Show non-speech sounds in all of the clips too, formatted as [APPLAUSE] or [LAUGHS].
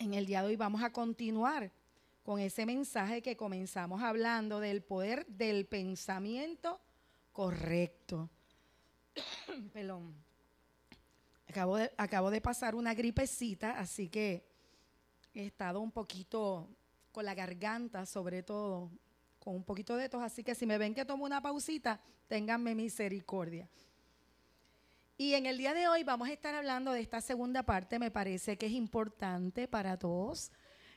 En el día de hoy vamos a continuar con ese mensaje que comenzamos hablando del poder del pensamiento correcto. [COUGHS] Pelón. Acabo de, acabo de pasar una gripecita, así que he estado un poquito con la garganta, sobre todo, con un poquito de tos. Así que si me ven que tomo una pausita, ténganme misericordia. Y en el día de hoy vamos a estar hablando de esta segunda parte. Me parece que es importante para todos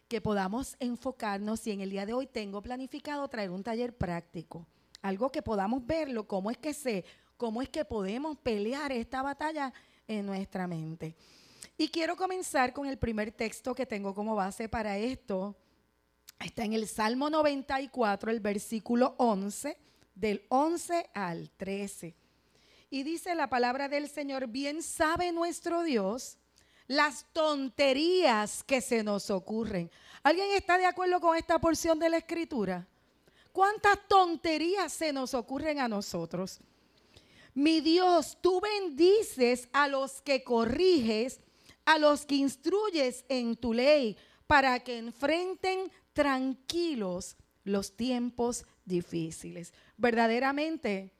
que podamos enfocarnos y en el día de hoy tengo planificado traer un taller práctico, algo que podamos verlo, cómo es que se, cómo es que podemos pelear esta batalla en nuestra mente. Y quiero comenzar con el primer texto que tengo como base para esto. Está en el Salmo 94, el versículo 11, del 11 al 13. Y dice la palabra del Señor, bien sabe nuestro Dios las tonterías que se nos ocurren. ¿Alguien está de acuerdo con esta porción de la escritura? ¿Cuántas tonterías se nos ocurren a nosotros? Mi Dios, tú bendices a los que corriges, a los que instruyes en tu ley, para que enfrenten tranquilos los tiempos difíciles. Verdaderamente,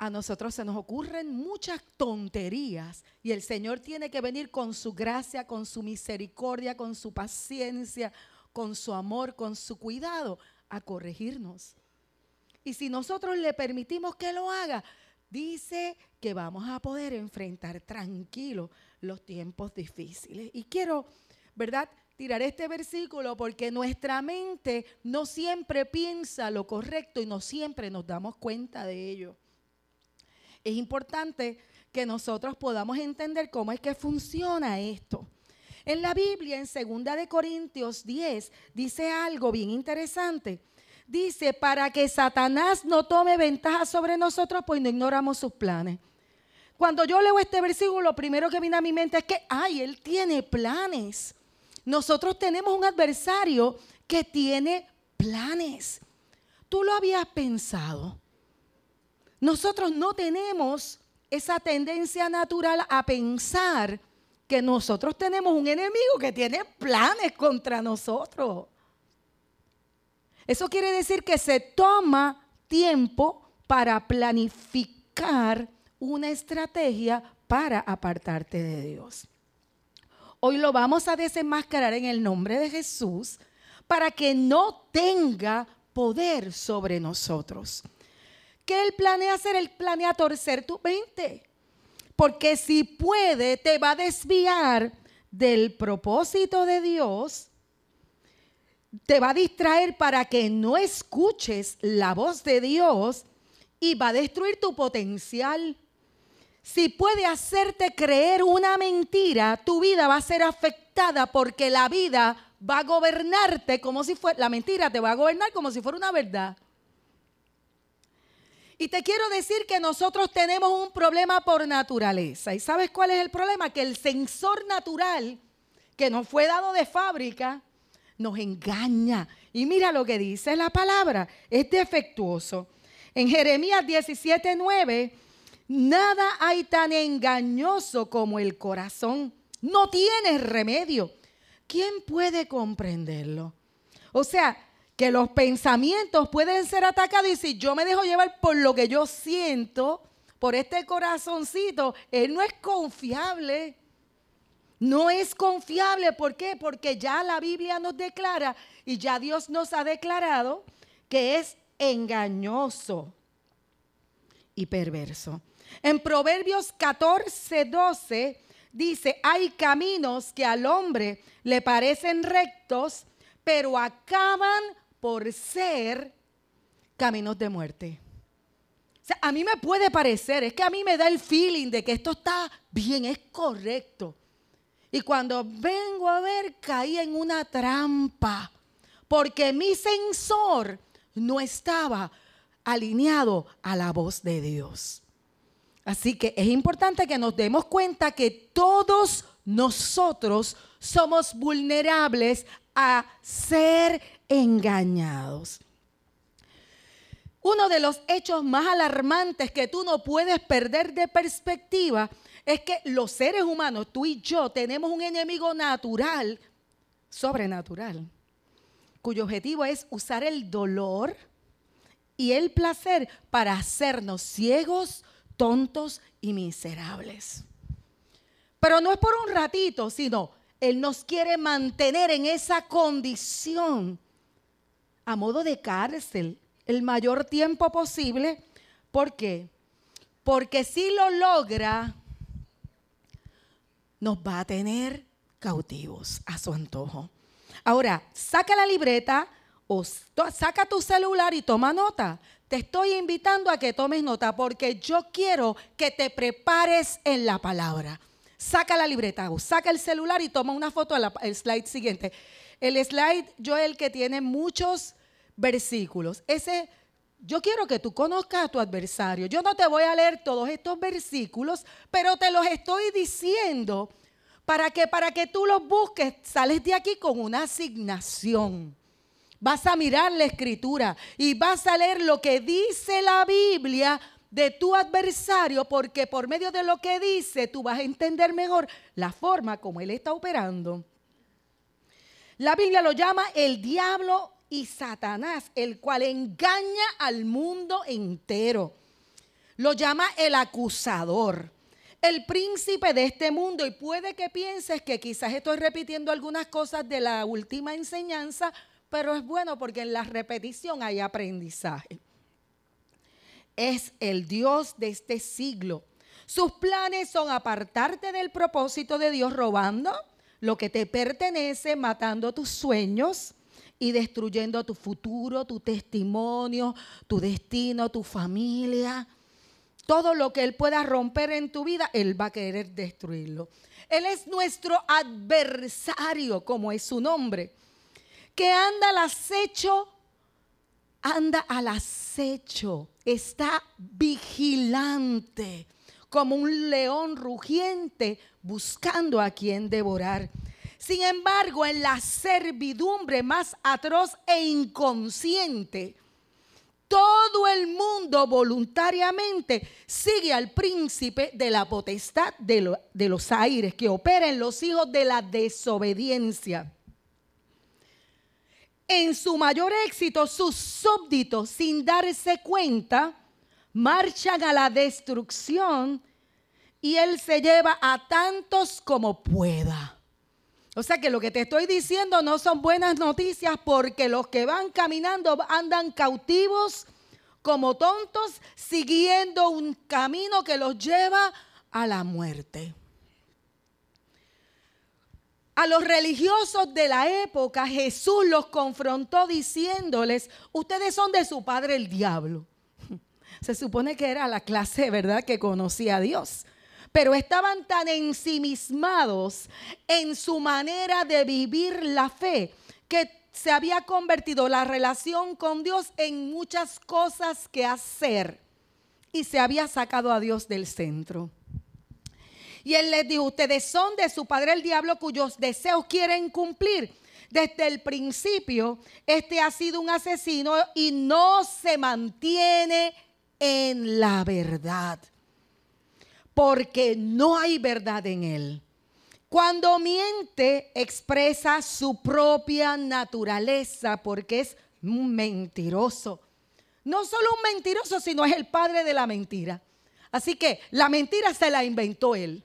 a nosotros se nos ocurren muchas tonterías y el Señor tiene que venir con su gracia, con su misericordia, con su paciencia, con su amor, con su cuidado a corregirnos. Y si nosotros le permitimos que lo haga, dice que vamos a poder enfrentar tranquilos los tiempos difíciles. Y quiero, ¿verdad? Tirar este versículo porque nuestra mente no siempre piensa lo correcto y no siempre nos damos cuenta de ello. Es importante que nosotros podamos entender cómo es que funciona esto. En la Biblia, en 2 de Corintios 10, dice algo bien interesante dice, para que Satanás no tome ventaja sobre nosotros, pues no ignoramos sus planes. Cuando yo leo este versículo, lo primero que viene a mi mente es que, ay, él tiene planes. Nosotros tenemos un adversario que tiene planes. ¿Tú lo habías pensado? Nosotros no tenemos esa tendencia natural a pensar que nosotros tenemos un enemigo que tiene planes contra nosotros. Eso quiere decir que se toma tiempo para planificar una estrategia para apartarte de Dios. Hoy lo vamos a desenmascarar en el nombre de Jesús para que no tenga poder sobre nosotros. ¿Qué él planea hacer? Él planea torcer tu mente. Porque si puede, te va a desviar del propósito de Dios te va a distraer para que no escuches la voz de Dios y va a destruir tu potencial. Si puede hacerte creer una mentira, tu vida va a ser afectada porque la vida va a gobernarte como si fuera, la mentira te va a gobernar como si fuera una verdad. Y te quiero decir que nosotros tenemos un problema por naturaleza. ¿Y sabes cuál es el problema? Que el sensor natural que nos fue dado de fábrica, nos engaña. Y mira lo que dice la palabra, es defectuoso. En Jeremías 17:9, nada hay tan engañoso como el corazón. No tiene remedio. ¿Quién puede comprenderlo? O sea, que los pensamientos pueden ser atacados y si yo me dejo llevar por lo que yo siento, por este corazoncito, él no es confiable. No es confiable, ¿por qué? Porque ya la Biblia nos declara y ya Dios nos ha declarado que es engañoso y perverso. En Proverbios 14, 12 dice, hay caminos que al hombre le parecen rectos, pero acaban por ser caminos de muerte. O sea, a mí me puede parecer, es que a mí me da el feeling de que esto está bien, es correcto. Y cuando vengo a ver, caí en una trampa, porque mi sensor no estaba alineado a la voz de Dios. Así que es importante que nos demos cuenta que todos nosotros somos vulnerables a ser engañados. Uno de los hechos más alarmantes que tú no puedes perder de perspectiva es que los seres humanos, tú y yo, tenemos un enemigo natural sobrenatural, cuyo objetivo es usar el dolor y el placer para hacernos ciegos, tontos y miserables. Pero no es por un ratito, sino Él nos quiere mantener en esa condición a modo de cárcel el mayor tiempo posible. ¿Por qué? Porque si lo logra, nos va a tener cautivos a su antojo. Ahora, saca la libreta o saca tu celular y toma nota. Te estoy invitando a que tomes nota porque yo quiero que te prepares en la palabra saca la libreta o saca el celular y toma una foto al slide siguiente. El slide, yo el que tiene muchos versículos. Ese, yo quiero que tú conozcas a tu adversario. Yo no te voy a leer todos estos versículos, pero te los estoy diciendo para que para que tú los busques, sales de aquí con una asignación. Vas a mirar la escritura y vas a leer lo que dice la Biblia de tu adversario porque por medio de lo que dice tú vas a entender mejor la forma como él está operando. La Biblia lo llama el diablo y Satanás, el cual engaña al mundo entero. Lo llama el acusador, el príncipe de este mundo. Y puede que pienses que quizás estoy repitiendo algunas cosas de la última enseñanza, pero es bueno porque en la repetición hay aprendizaje es el Dios de este siglo. Sus planes son apartarte del propósito de Dios robando lo que te pertenece, matando tus sueños y destruyendo tu futuro, tu testimonio, tu destino, tu familia. Todo lo que Él pueda romper en tu vida, Él va a querer destruirlo. Él es nuestro adversario, como es su nombre, que anda al acecho anda al acecho, está vigilante, como un león rugiente buscando a quien devorar. Sin embargo, en la servidumbre más atroz e inconsciente, todo el mundo voluntariamente sigue al príncipe de la potestad de, los aires que opera en los hijos de la desobediencia en su mayor éxito, sus súbditos, sin darse cuenta, marchan a la destrucción y él se lleva a tantos como pueda. O sea que lo que te estoy diciendo no son buenas noticias porque los que van caminando andan cautivos como tontos siguiendo un camino que los lleva a la muerte. A los religiosos de la época Jesús los confrontó diciéndoles, ustedes son de su padre el diablo. [LAUGHS] Se supone que era la clase, ¿verdad?, que conocía a Dios. Pero estaban tan ensimismados en su manera de vivir la fe que se había convertido la relación con Dios en muchas cosas que hacer y se había sacado a Dios del centro. Y él les dijo, ustedes son de su padre el diablo cuyos deseos quieren cumplir. Desde el principio, este ha sido un asesino y no se mantiene en la verdad. Porque no hay verdad en él. Cuando miente, expresa su propia naturaleza porque es un mentiroso. No solo un mentiroso, sino es el padre de la mentira. Así que la mentira se la inventó él.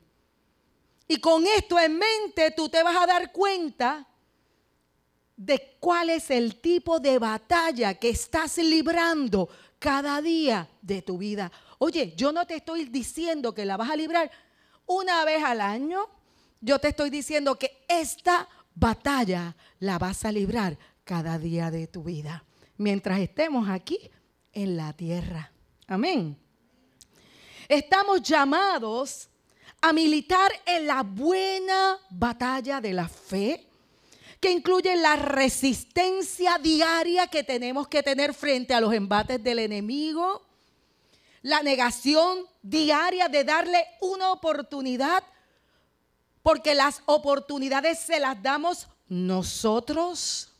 Y con esto en mente tú te vas a dar cuenta de cuál es el tipo de batalla que estás librando cada día de tu vida. Oye, yo no te estoy diciendo que la vas a librar una vez al año. Yo te estoy diciendo que esta batalla la vas a librar cada día de tu vida. Mientras estemos aquí en la tierra. Amén. Estamos llamados a militar en la buena batalla de la fe, que incluye la resistencia diaria que tenemos que tener frente a los embates del enemigo, la negación diaria de darle una oportunidad, porque las oportunidades se las damos nosotros.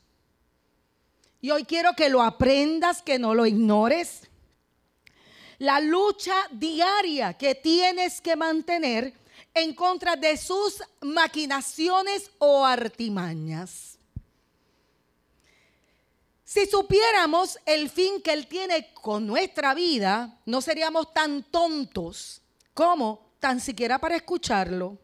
Y hoy quiero que lo aprendas, que no lo ignores la lucha diaria que tienes que mantener en contra de sus maquinaciones o artimañas. Si supiéramos el fin que Él tiene con nuestra vida, no seríamos tan tontos como tan siquiera para escucharlo.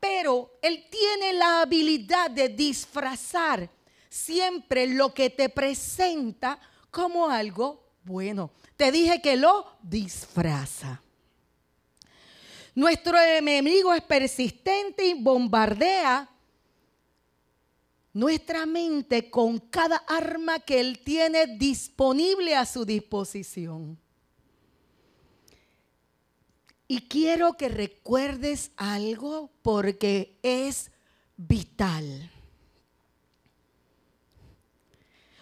Pero Él tiene la habilidad de disfrazar siempre lo que te presenta como algo bueno. Te dije que lo disfraza. Nuestro enemigo es persistente y bombardea nuestra mente con cada arma que Él tiene disponible a su disposición. Y quiero que recuerdes algo porque es vital.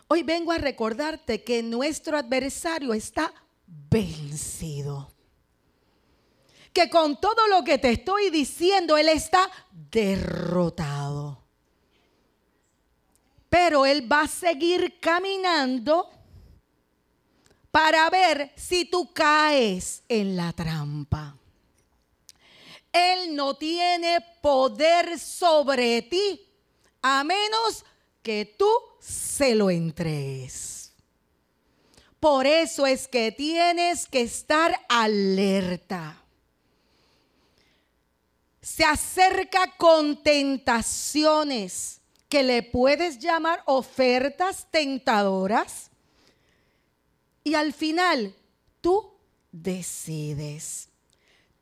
Hoy vengo a recordarte que nuestro adversario está vencido. Que con todo lo que te estoy diciendo, Él está derrotado. Pero Él va a seguir caminando para ver si tú caes en la trampa. Él no tiene poder sobre ti a menos que tú se lo entregues. Por eso es que tienes que estar alerta. Se acerca con tentaciones que le puedes llamar ofertas tentadoras. Y al final, tú decides.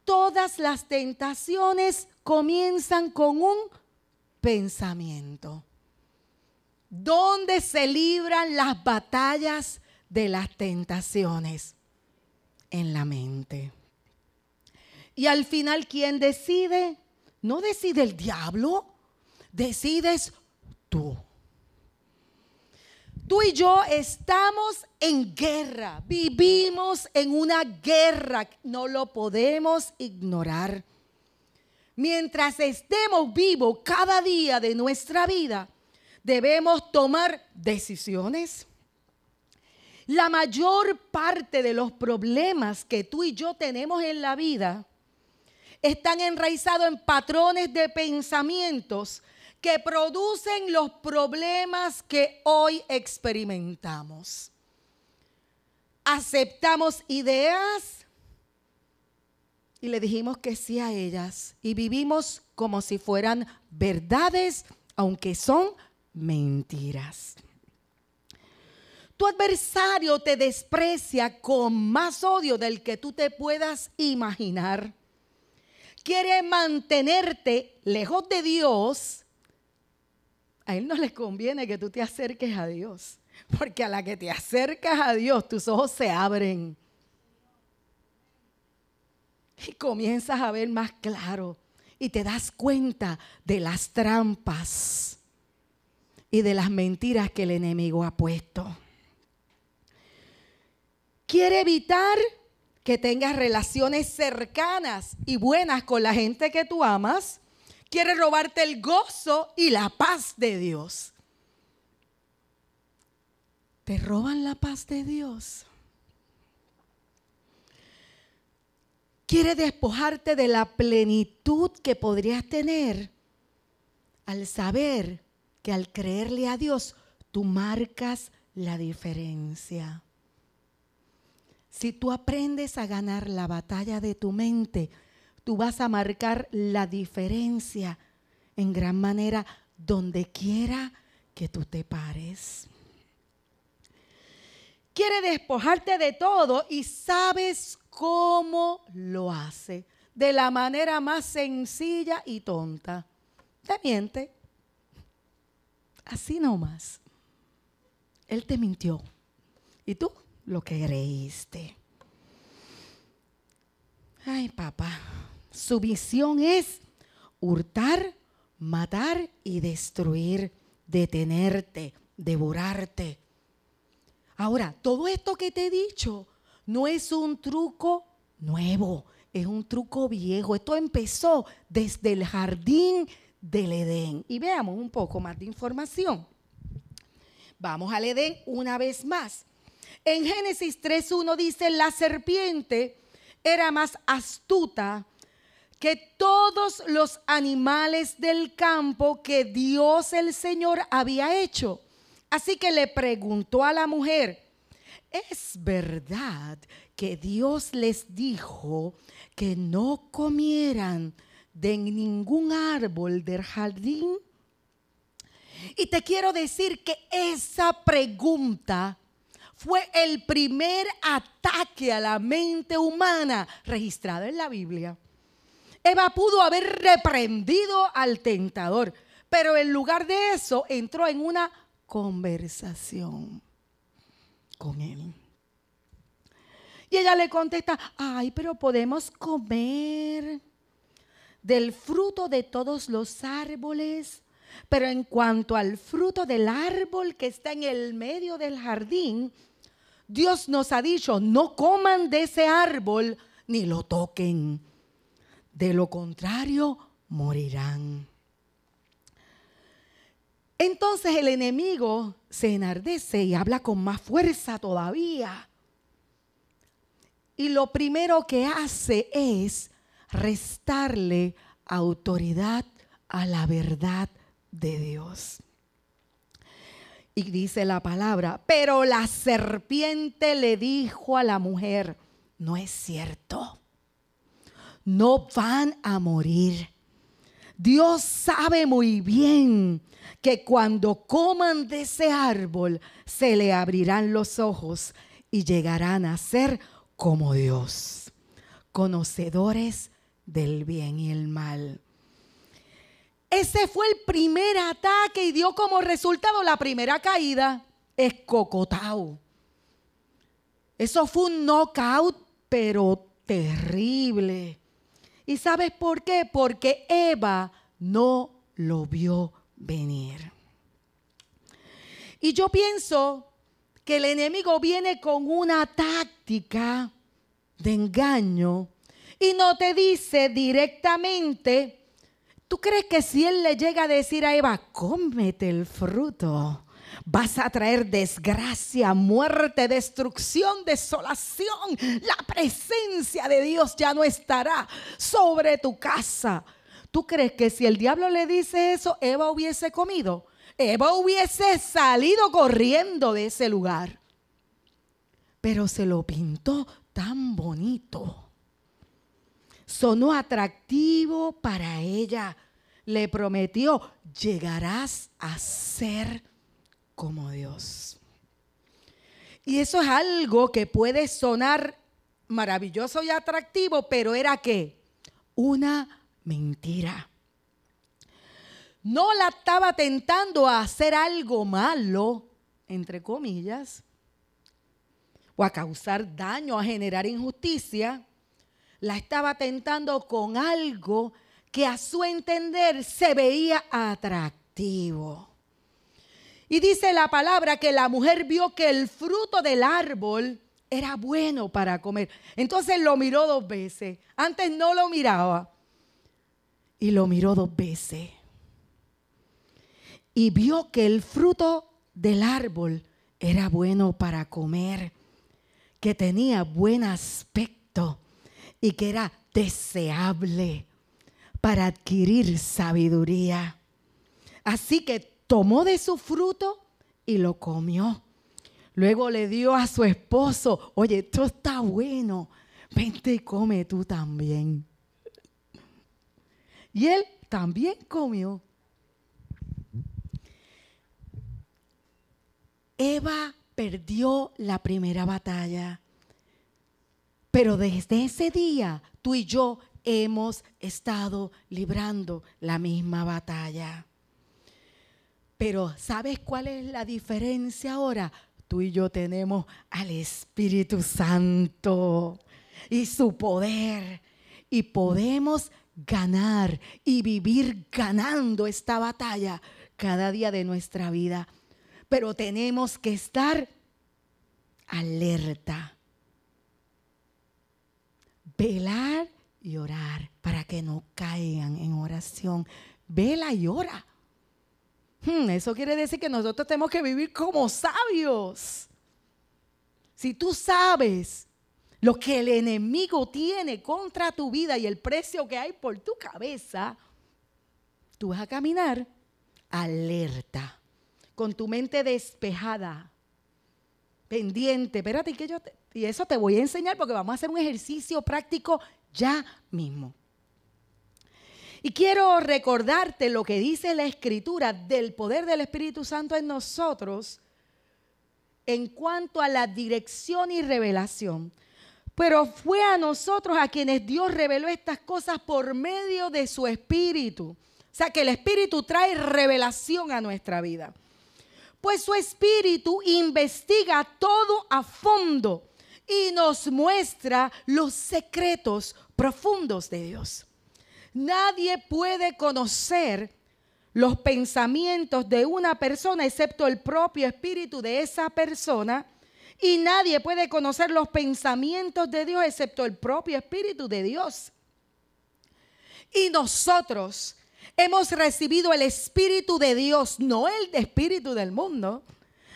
Todas las tentaciones comienzan con un pensamiento. ¿Dónde se libran las batallas de las tentaciones? En la mente. Y al final, ¿quién decide? No decide el diablo, decides tú. Tú y yo estamos en guerra, vivimos en una guerra, no lo podemos ignorar. Mientras estemos vivos cada día de nuestra vida, debemos tomar decisiones. La mayor parte de los problemas que tú y yo tenemos en la vida están enraizados en patrones de pensamientos que producen los problemas que hoy experimentamos. Aceptamos ideas y le dijimos que sí a ellas y vivimos como si fueran verdades, aunque son mentiras. Tu adversario te desprecia con más odio del que tú te puedas imaginar. Quiere mantenerte lejos de Dios a Él no le conviene que tú te acerques a Dios, porque a la que te acercas a Dios, tus ojos se abren y comienzas a ver más claro y te das cuenta de las trampas y de las mentiras que el enemigo ha puesto. Quiere evitar que tengas relaciones cercanas y buenas con la gente que tú amas quiere robarte el gozo y la paz de Dios. Te roban la paz de Dios. Quiere despojarte de la plenitud que podrías tener al saber que al creerle a Dios tú marcas la diferencia. Si tú aprendes a ganar la batalla de tu mente, tú vas a marcar la diferencia en gran manera donde quiera que tú te pares. Quiere despojarte de todo y sabes cómo lo hace. De la manera más sencilla y tonta. Te miente. Así nomás. Él te mintió. Y tú lo creíste. Ay, papá. Su visión es hurtar, matar y destruir, detenerte, devorarte. Ahora, todo esto que te he dicho no es un truco nuevo, es un truco viejo. Esto empezó desde el jardín del Edén. Y veamos un poco más de información. Vamos al Edén una vez más. En Génesis 3.1 dice, la serpiente era más astuta que todos los animales del campo que Dios el Señor había hecho. Así que le preguntó a la mujer, ¿es verdad que Dios les dijo que no comieran de ningún árbol del jardín? Y te quiero decir que esa pregunta fue el primer ataque a la mente humana registrado en la Biblia. Eva pudo haber reprendido al tentador, pero en lugar de eso entró en una conversación con él. Y ella le contesta, ay, pero podemos comer del fruto de todos los árboles. Pero en cuanto al fruto del árbol que está en el medio del jardín, Dios nos ha dicho, no coman de ese árbol ni lo toquen. De lo contrario, morirán. Entonces el enemigo se enardece y habla con más fuerza todavía. Y lo primero que hace es restarle autoridad a la verdad de Dios. Y dice la palabra, pero la serpiente le dijo a la mujer, no es cierto, no van a morir. Dios sabe muy bien que cuando coman de ese árbol se le abrirán los ojos y llegarán a ser como Dios, conocedores del bien y el mal. Ese fue el primer ataque y dio como resultado la primera caída. Escocotao. Eso fue un knockout, pero terrible. ¿Y sabes por qué? Porque Eva no lo vio venir. Y yo pienso que el enemigo viene con una táctica de engaño y no te dice directamente, ¿Tú crees que si él le llega a decir a Eva, cómete el fruto, vas a traer desgracia, muerte, destrucción, desolación? La presencia de Dios ya no estará sobre tu casa. ¿Tú crees que si el diablo le dice eso, Eva hubiese comido? Eva hubiese salido corriendo de ese lugar. Pero se lo pintó tan bonito sonó atractivo para ella. Le prometió, llegarás a ser como Dios. Y eso es algo que puede sonar maravilloso y atractivo, pero era que una mentira. No la estaba tentando a hacer algo malo, entre comillas, o a causar daño, a generar injusticia la estaba tentando con algo que a su entender se veía atractivo. Y dice la palabra que la mujer vio que el fruto del árbol era bueno para comer. Entonces lo miró dos veces. Antes no lo miraba. Y lo miró dos veces. Y vio que el fruto del árbol era bueno para comer, que tenía buen aspecto y que era deseable para adquirir sabiduría. Así que tomó de su fruto y lo comió. Luego le dio a su esposo, oye, esto está bueno, vente y come tú también. Y él también comió. Eva perdió la primera batalla. Pero desde ese día tú y yo hemos estado librando la misma batalla. Pero ¿sabes cuál es la diferencia ahora? Tú y yo tenemos al Espíritu Santo y su poder y podemos ganar y vivir ganando esta batalla cada día de nuestra vida. Pero tenemos que estar alerta velar y orar para que no caigan en oración. Vela y ora. Hmm, eso quiere decir que nosotros tenemos que vivir como sabios. Si tú sabes lo que el enemigo tiene contra tu vida y el precio que hay por tu cabeza, tú vas a caminar alerta, con tu mente despejada, pendiente. Espérate, que yo y eso te voy a enseñar porque vamos a hacer un ejercicio práctico ya mismo. Y quiero recordarte lo que dice la Escritura del poder del Espíritu Santo en nosotros en cuanto a la dirección y revelación. Pero fue a nosotros a quienes Dios reveló estas cosas por medio de su Espíritu. O sea que el Espíritu trae revelación a nuestra vida. Pues su Espíritu investiga todo a fondo y nos muestra los secretos profundos de Dios. Nadie puede conocer los pensamientos de una persona excepto el propio espíritu de esa persona. Y nadie puede conocer los pensamientos de Dios excepto el propio espíritu de Dios. Y nosotros hemos recibido el espíritu de Dios, no el espíritu del mundo,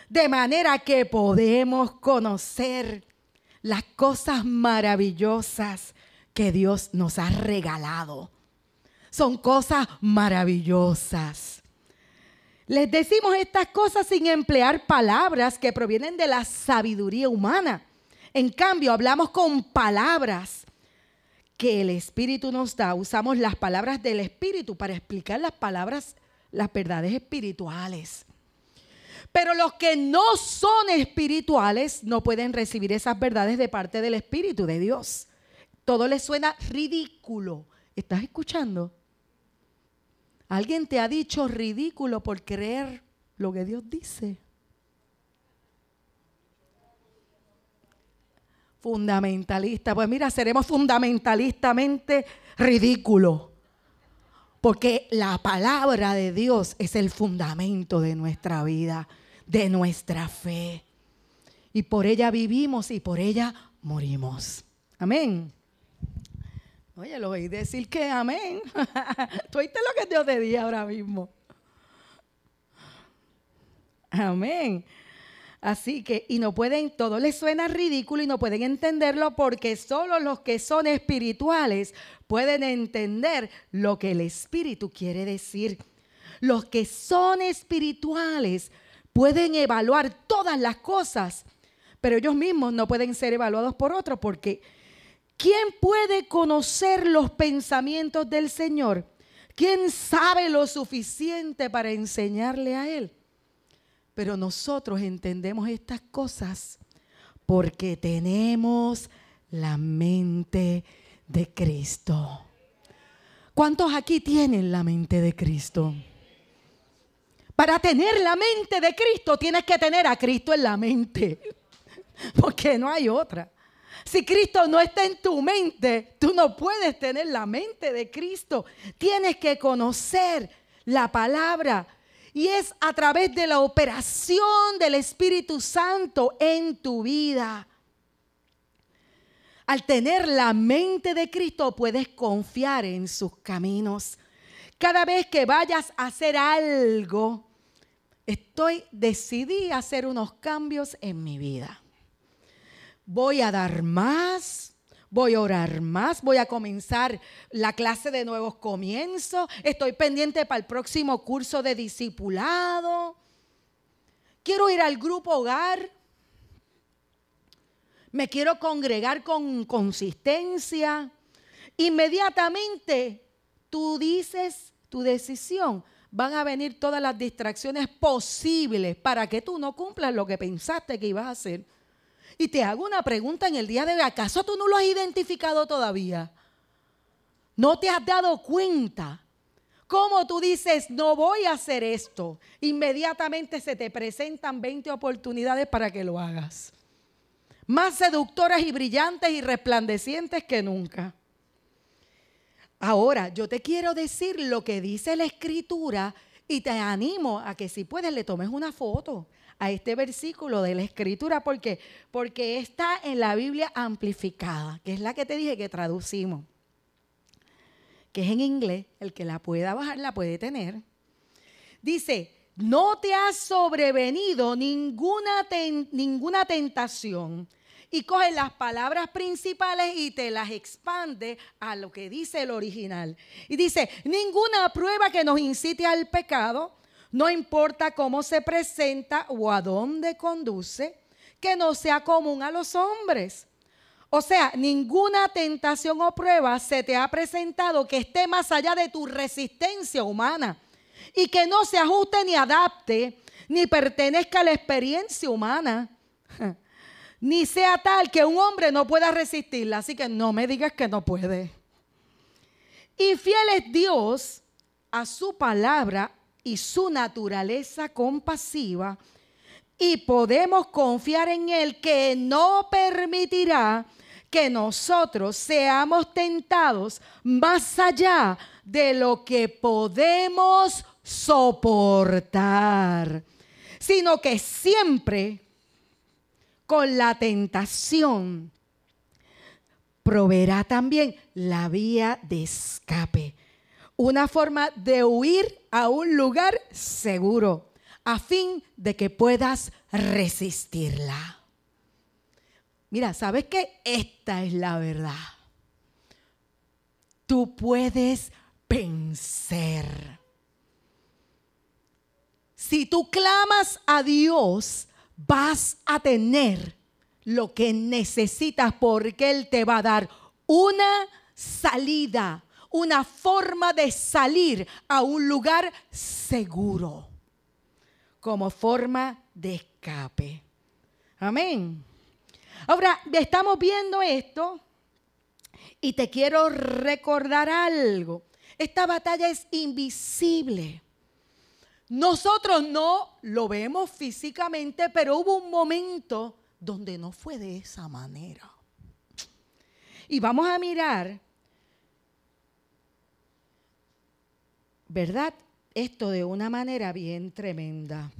de manera que podemos conocer las cosas maravillosas que Dios nos ha regalado. Son cosas maravillosas. Les decimos estas cosas sin emplear palabras que provienen de la sabiduría humana. En cambio, hablamos con palabras que el Espíritu nos da. Usamos las palabras del Espíritu para explicar las palabras, las verdades espirituales. Pero los que no son espirituales no pueden recibir esas verdades de parte del Espíritu de Dios. Todo les suena ridículo. ¿Estás escuchando? ¿Alguien te ha dicho ridículo por creer lo que Dios dice? Fundamentalista. Pues mira, seremos fundamentalistamente ridículos. Porque la palabra de Dios es el fundamento de nuestra vida de nuestra fe. Y por ella vivimos y por ella morimos. Amén. Oye, lo oí decir que amén. [LAUGHS] Tú oíste lo que Dios te dice ahora mismo. Amén. Así que, y no pueden, todo les suena ridículo y no pueden entenderlo porque solo los que son espirituales pueden entender lo que el Espíritu quiere decir. Los que son espirituales pueden evaluar todas las cosas, pero ellos mismos no pueden ser evaluados por otros porque ¿quién puede conocer los pensamientos del Señor? ¿Quién sabe lo suficiente para enseñarle a Él? Pero nosotros entendemos estas cosas porque tenemos la mente de Cristo. ¿Cuántos aquí tienen la mente de Cristo? Para tener la mente de Cristo tienes que tener a Cristo en la mente. [LAUGHS] Porque no hay otra. Si Cristo no está en tu mente, tú no puedes tener la mente de Cristo. Tienes que conocer la palabra. Y es a través de la operación del Espíritu Santo en tu vida. Al tener la mente de Cristo puedes confiar en sus caminos. Cada vez que vayas a hacer algo, estoy decidí hacer unos cambios en mi vida. Voy a dar más, voy a orar más, voy a comenzar la clase de nuevos comienzos, estoy pendiente para el próximo curso de discipulado. Quiero ir al grupo hogar. Me quiero congregar con consistencia. Inmediatamente tú dices, tu decisión, van a venir todas las distracciones posibles para que tú no cumplas lo que pensaste que ibas a hacer. Y te hago una pregunta en el día de hoy, ¿acaso tú no lo has identificado todavía? ¿No te has dado cuenta? ¿Cómo tú dices, no voy a hacer esto? Inmediatamente se te presentan 20 oportunidades para que lo hagas. Más seductoras y brillantes y resplandecientes que nunca. Ahora, yo te quiero decir lo que dice la escritura y te animo a que si puedes le tomes una foto a este versículo de la escritura porque porque está en la Biblia amplificada, que es la que te dije que traducimos. Que es en inglés, el que la pueda bajar la puede tener. Dice, "No te ha sobrevenido ninguna ninguna tentación y coge las palabras principales y te las expande a lo que dice el original. Y dice, ninguna prueba que nos incite al pecado, no importa cómo se presenta o a dónde conduce, que no sea común a los hombres. O sea, ninguna tentación o prueba se te ha presentado que esté más allá de tu resistencia humana y que no se ajuste ni adapte, ni pertenezca a la experiencia humana [LAUGHS] ni sea tal que un hombre no pueda resistirla. Así que no me digas que no puede. Y fiel es Dios a su palabra y su naturaleza compasiva. Y podemos confiar en Él que no permitirá que nosotros seamos tentados más allá de lo que podemos soportar, sino que siempre con la tentación, proveerá también la vía de escape, una forma de huir a un lugar seguro, a fin de que puedas resistirla. Mira, ¿sabes qué? Esta es la verdad. Tú puedes vencer. Si tú clamas a Dios, vas a tener lo que necesitas porque Él te va a dar una salida, una forma de salir a un lugar seguro, como forma de escape. Amén. Ahora, estamos viendo esto y te quiero recordar algo. Esta batalla es invisible. Nosotros no lo vemos físicamente, pero hubo un momento donde no fue de esa manera. Y vamos a mirar, ¿verdad? Esto de una manera bien tremenda.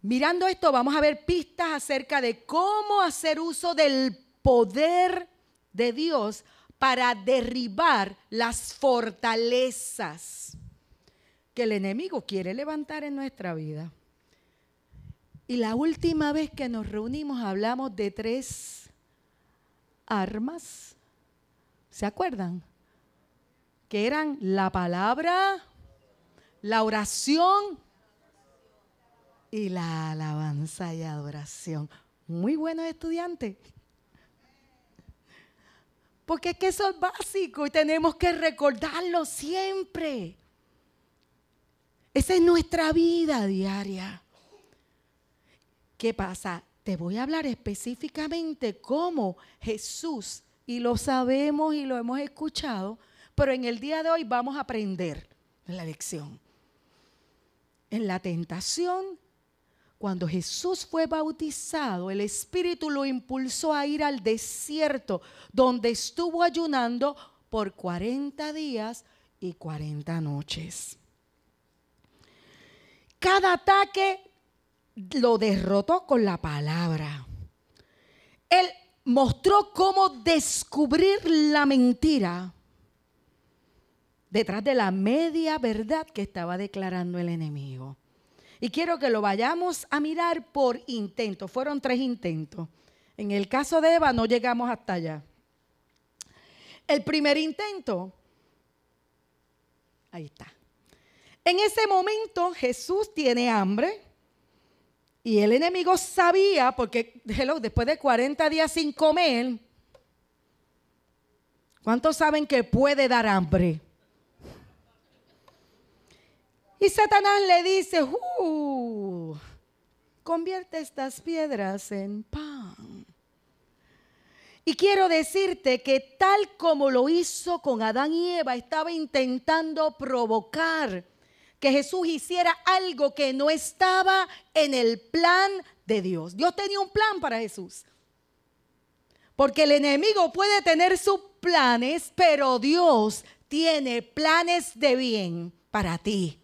Mirando esto, vamos a ver pistas acerca de cómo hacer uso del poder de Dios para derribar las fortalezas que el enemigo quiere levantar en nuestra vida. Y la última vez que nos reunimos hablamos de tres armas. ¿Se acuerdan? Que eran la palabra, la oración y la alabanza y adoración. Muy buenos estudiantes. Porque es que eso es básico y tenemos que recordarlo siempre. Esa es nuestra vida diaria. ¿Qué pasa? Te voy a hablar específicamente cómo Jesús, y lo sabemos y lo hemos escuchado, pero en el día de hoy vamos a aprender la lección. En la tentación, cuando Jesús fue bautizado, el Espíritu lo impulsó a ir al desierto, donde estuvo ayunando por 40 días y 40 noches. Cada ataque lo derrotó con la palabra. Él mostró cómo descubrir la mentira detrás de la media verdad que estaba declarando el enemigo. Y quiero que lo vayamos a mirar por intento. Fueron tres intentos. En el caso de Eva no llegamos hasta allá. El primer intento, ahí está. En ese momento Jesús tiene hambre y el enemigo sabía, porque después de 40 días sin comer, ¿cuántos saben que puede dar hambre? Y Satanás le dice, uh, convierte estas piedras en pan. Y quiero decirte que tal como lo hizo con Adán y Eva, estaba intentando provocar que Jesús hiciera algo que no estaba en el plan de Dios. Dios tenía un plan para Jesús. Porque el enemigo puede tener sus planes, pero Dios tiene planes de bien para ti.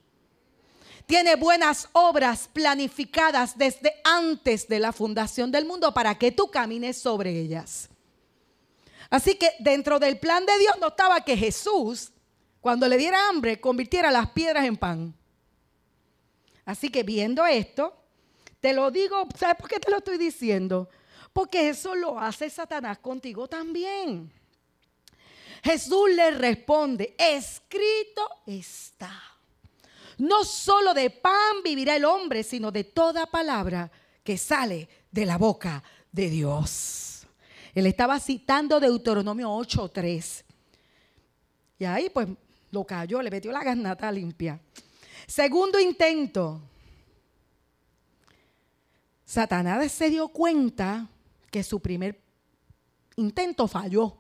Tiene buenas obras planificadas desde antes de la fundación del mundo para que tú camines sobre ellas. Así que dentro del plan de Dios no estaba que Jesús cuando le diera hambre, convirtiera las piedras en pan. Así que viendo esto, te lo digo, ¿sabes por qué te lo estoy diciendo? Porque eso lo hace Satanás contigo también. Jesús le responde, escrito está. No solo de pan vivirá el hombre, sino de toda palabra que sale de la boca de Dios. Él estaba citando Deuteronomio 8.3. Y ahí pues lo cayó, le metió la garnata limpia. Segundo intento. Satanás se dio cuenta que su primer intento falló.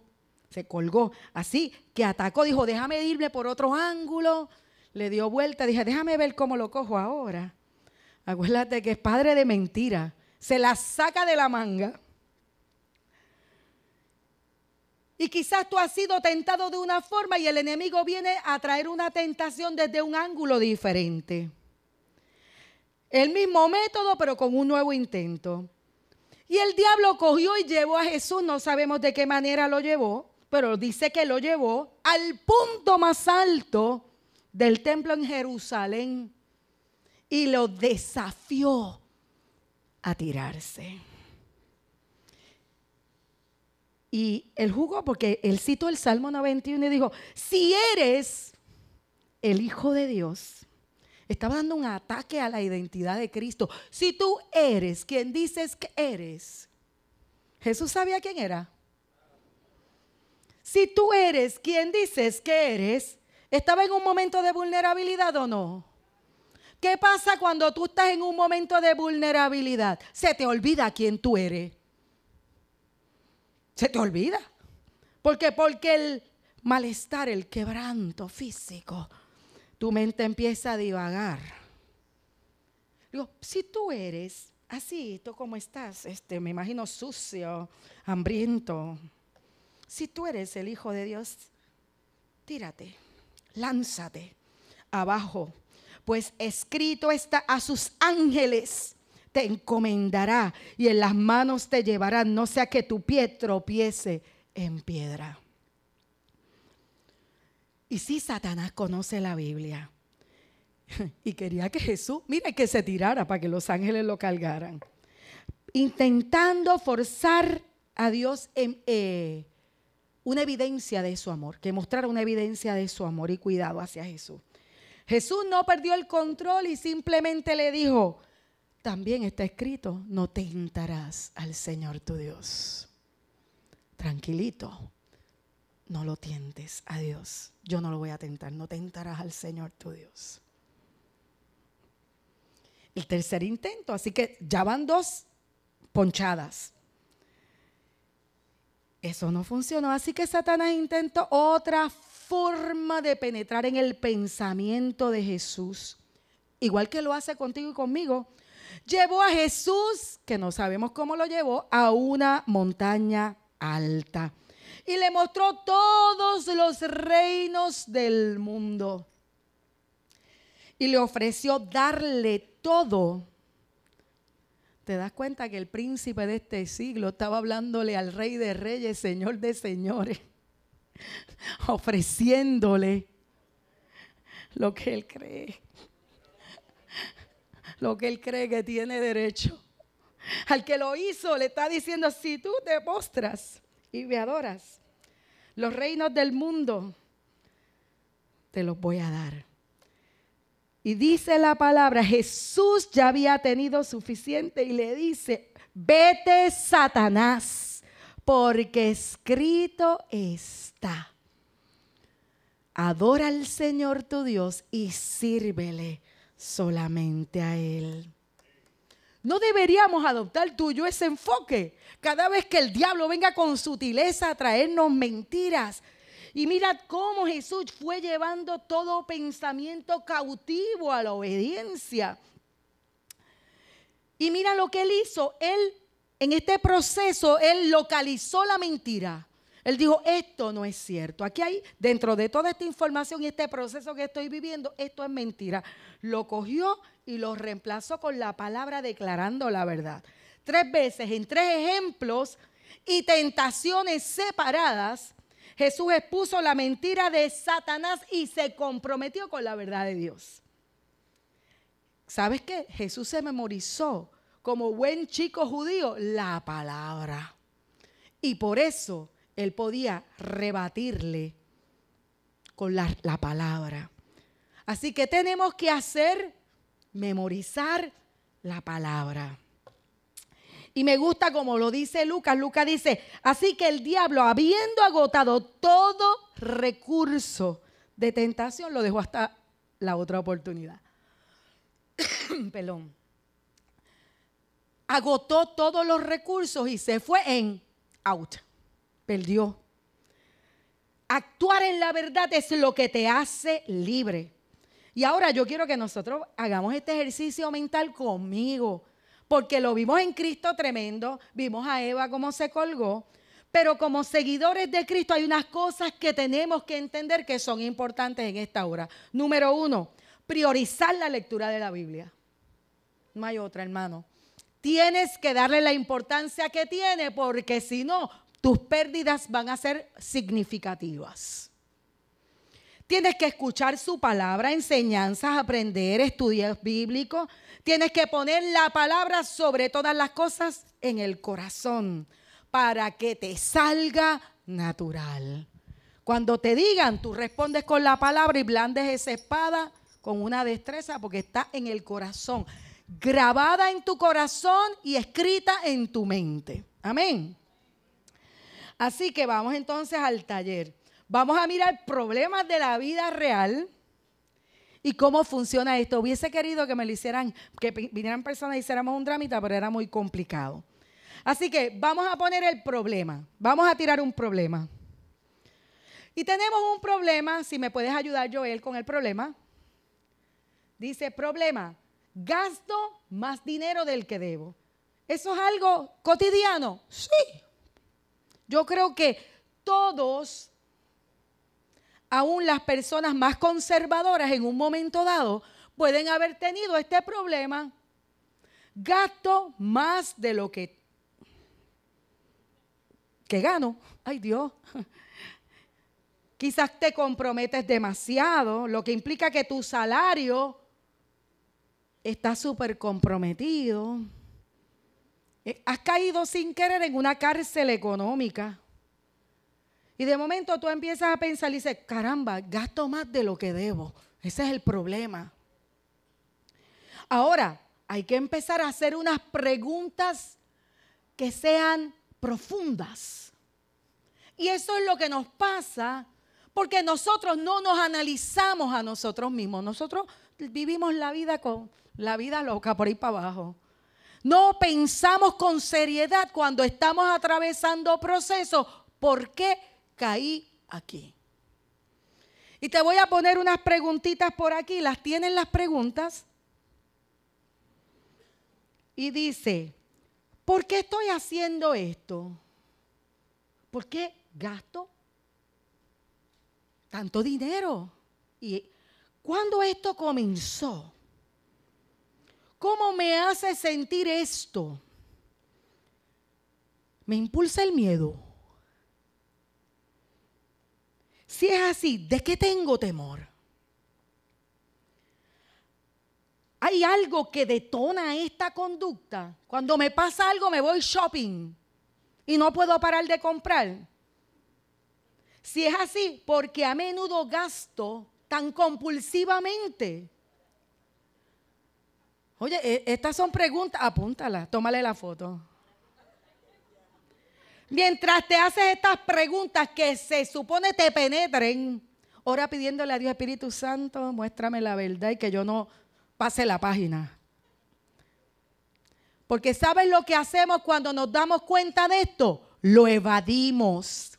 Se colgó. Así que atacó, dijo, déjame irme por otro ángulo. Le dio vuelta, dije, déjame ver cómo lo cojo ahora. Acuérdate que es padre de mentira. Se la saca de la manga. Y quizás tú has sido tentado de una forma y el enemigo viene a traer una tentación desde un ángulo diferente. El mismo método, pero con un nuevo intento. Y el diablo cogió y llevó a Jesús, no sabemos de qué manera lo llevó, pero dice que lo llevó al punto más alto del templo en Jerusalén y lo desafió a tirarse. Y él jugó porque él citó el Salmo 91 y dijo, si eres el Hijo de Dios, estaba dando un ataque a la identidad de Cristo. Si tú eres quien dices que eres, Jesús sabía quién era. Si tú eres quien dices que eres, ¿estaba en un momento de vulnerabilidad o no? ¿Qué pasa cuando tú estás en un momento de vulnerabilidad? Se te olvida quién tú eres. Se te olvida. ¿Por qué? Porque el malestar, el quebranto físico, tu mente empieza a divagar. Digo, si tú eres así, tú como estás, este, me imagino sucio, hambriento, si tú eres el Hijo de Dios, tírate, lánzate abajo, pues escrito está a sus ángeles te encomendará y en las manos te llevarán, no sea que tu pie tropiece en piedra. Y si Satanás conoce la Biblia [LAUGHS] y quería que Jesús, mire, que se tirara para que los ángeles lo cargaran, intentando forzar a Dios en eh, una evidencia de su amor, que mostrara una evidencia de su amor y cuidado hacia Jesús. Jesús no perdió el control y simplemente le dijo, también está escrito, no tentarás al Señor tu Dios. Tranquilito, no lo tientes a Dios. Yo no lo voy a tentar, no tentarás al Señor tu Dios. El tercer intento, así que ya van dos ponchadas. Eso no funcionó, así que Satanás intentó otra forma de penetrar en el pensamiento de Jesús, igual que lo hace contigo y conmigo llevó a Jesús, que no sabemos cómo lo llevó, a una montaña alta. Y le mostró todos los reinos del mundo. Y le ofreció darle todo. ¿Te das cuenta que el príncipe de este siglo estaba hablándole al rey de reyes, señor de señores? [LAUGHS] Ofreciéndole lo que él cree lo que él cree que tiene derecho. Al que lo hizo le está diciendo, si tú te postras y me adoras, los reinos del mundo te los voy a dar. Y dice la palabra, Jesús ya había tenido suficiente y le dice, vete Satanás, porque escrito está. Adora al Señor tu Dios y sírvele solamente a Él. No deberíamos adoptar tuyo ese enfoque. Cada vez que el diablo venga con sutileza a traernos mentiras. Y mira cómo Jesús fue llevando todo pensamiento cautivo a la obediencia. Y mira lo que él hizo. Él, en este proceso, él localizó la mentira. Él dijo, esto no es cierto. Aquí hay, dentro de toda esta información y este proceso que estoy viviendo, esto es mentira. Lo cogió y lo reemplazó con la palabra declarando la verdad. Tres veces, en tres ejemplos y tentaciones separadas, Jesús expuso la mentira de Satanás y se comprometió con la verdad de Dios. ¿Sabes qué? Jesús se memorizó como buen chico judío, la palabra. Y por eso él podía rebatirle con la, la palabra. Así que tenemos que hacer, memorizar la palabra. Y me gusta como lo dice Lucas. Lucas dice, así que el diablo, habiendo agotado todo recurso de tentación, lo dejó hasta la otra oportunidad. [COUGHS] Perdón. Agotó todos los recursos y se fue en out. Perdió. Actuar en la verdad es lo que te hace libre. Y ahora yo quiero que nosotros hagamos este ejercicio mental conmigo porque lo vimos en Cristo tremendo, vimos a Eva cómo se colgó, pero como seguidores de Cristo hay unas cosas que tenemos que entender que son importantes en esta hora. Número uno, priorizar la lectura de la Biblia. No hay otra, hermano. Tienes que darle la importancia que tiene porque si no, tus pérdidas van a ser significativas. Tienes que escuchar su palabra, enseñanzas, aprender, estudios bíblicos, Tienes que poner la palabra sobre todas las cosas en el corazón para que te salga natural. Cuando te digan, tú respondes con la palabra y blandes esa espada con una destreza porque está en el corazón, grabada en tu corazón y escrita en tu mente. Amén. Así que vamos entonces al taller. Vamos a mirar problemas de la vida real y cómo funciona esto. Hubiese querido que me lo hicieran, que vinieran personas y hiciéramos un trámite, pero era muy complicado. Así que vamos a poner el problema. Vamos a tirar un problema. Y tenemos un problema, si me puedes ayudar Joel con el problema. Dice, problema, gasto más dinero del que debo. ¿Eso es algo cotidiano? Sí. Yo creo que todos aún las personas más conservadoras en un momento dado pueden haber tenido este problema. Gasto más de lo que, que gano. Ay Dios. [LAUGHS] Quizás te comprometes demasiado, lo que implica que tu salario está súper comprometido. Eh, has caído sin querer en una cárcel económica. Y de momento tú empiezas a pensar y dices, caramba, gasto más de lo que debo. Ese es el problema. Ahora, hay que empezar a hacer unas preguntas que sean profundas. Y eso es lo que nos pasa porque nosotros no nos analizamos a nosotros mismos. Nosotros vivimos la vida con la vida loca por ahí para abajo. No pensamos con seriedad cuando estamos atravesando procesos. ¿Por qué? Caí aquí. Y te voy a poner unas preguntitas por aquí. ¿Las tienen las preguntas? Y dice, ¿por qué estoy haciendo esto? ¿Por qué gasto tanto dinero? ¿Y cuándo esto comenzó? ¿Cómo me hace sentir esto? ¿Me impulsa el miedo? Si es así, ¿de qué tengo temor? Hay algo que detona esta conducta. Cuando me pasa algo, me voy shopping y no puedo parar de comprar. Si es así, porque a menudo gasto tan compulsivamente. Oye, e, estas son preguntas, apúntalas, tómale la foto. Mientras te haces estas preguntas que se supone te penetren, ora pidiéndole a Dios Espíritu Santo, muéstrame la verdad y que yo no pase la página. Porque ¿sabes lo que hacemos cuando nos damos cuenta de esto? Lo evadimos.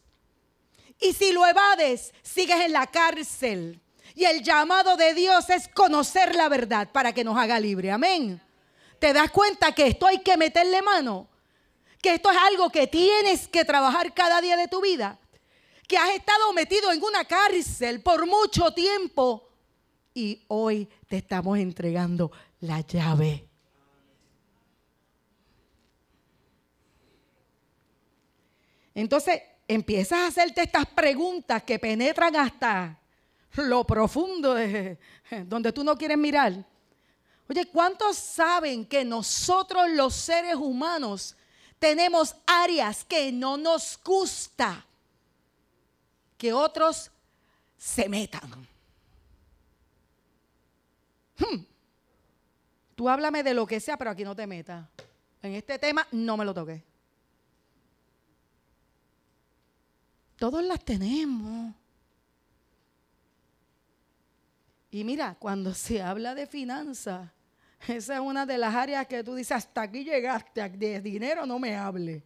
Y si lo evades, sigues en la cárcel. Y el llamado de Dios es conocer la verdad para que nos haga libre. Amén. ¿Te das cuenta que esto hay que meterle mano? Que esto es algo que tienes que trabajar cada día de tu vida, que has estado metido en una cárcel por mucho tiempo y hoy te estamos entregando la llave. Entonces empiezas a hacerte estas preguntas que penetran hasta lo profundo de donde tú no quieres mirar. Oye, ¿cuántos saben que nosotros los seres humanos tenemos áreas que no nos gusta que otros se metan? Hmm. Tú háblame de lo que sea, pero aquí no te metas. En este tema no me lo toques. Todos las tenemos. Y mira, cuando se habla de finanzas, esa es una de las áreas que tú dices, hasta aquí llegaste, de dinero no me hable.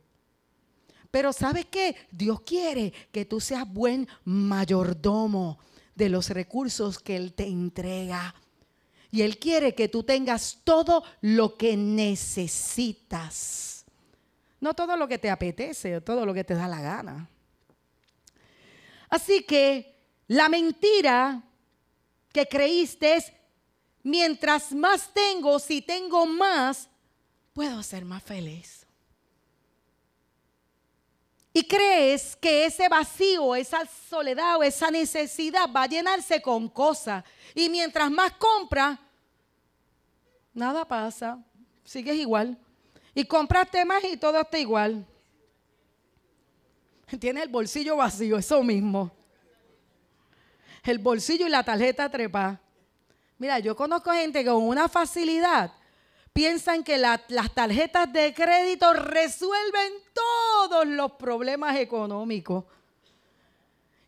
Pero ¿sabes qué? Dios quiere que tú seas buen mayordomo de los recursos que Él te entrega. Y Él quiere que tú tengas todo lo que necesitas. No todo lo que te apetece todo lo que te da la gana. Así que la mentira que creíste es, mientras más tengo, si tengo más, puedo ser más feliz. Y crees que ese vacío, esa soledad o esa necesidad va a llenarse con cosas. Y mientras más compras, nada pasa, sigues igual. Y compraste más y todo está igual. Tienes el bolsillo vacío, eso mismo el bolsillo y la tarjeta trepa. Mira, yo conozco gente que con una facilidad piensan que las tarjetas de crédito resuelven todos los problemas económicos.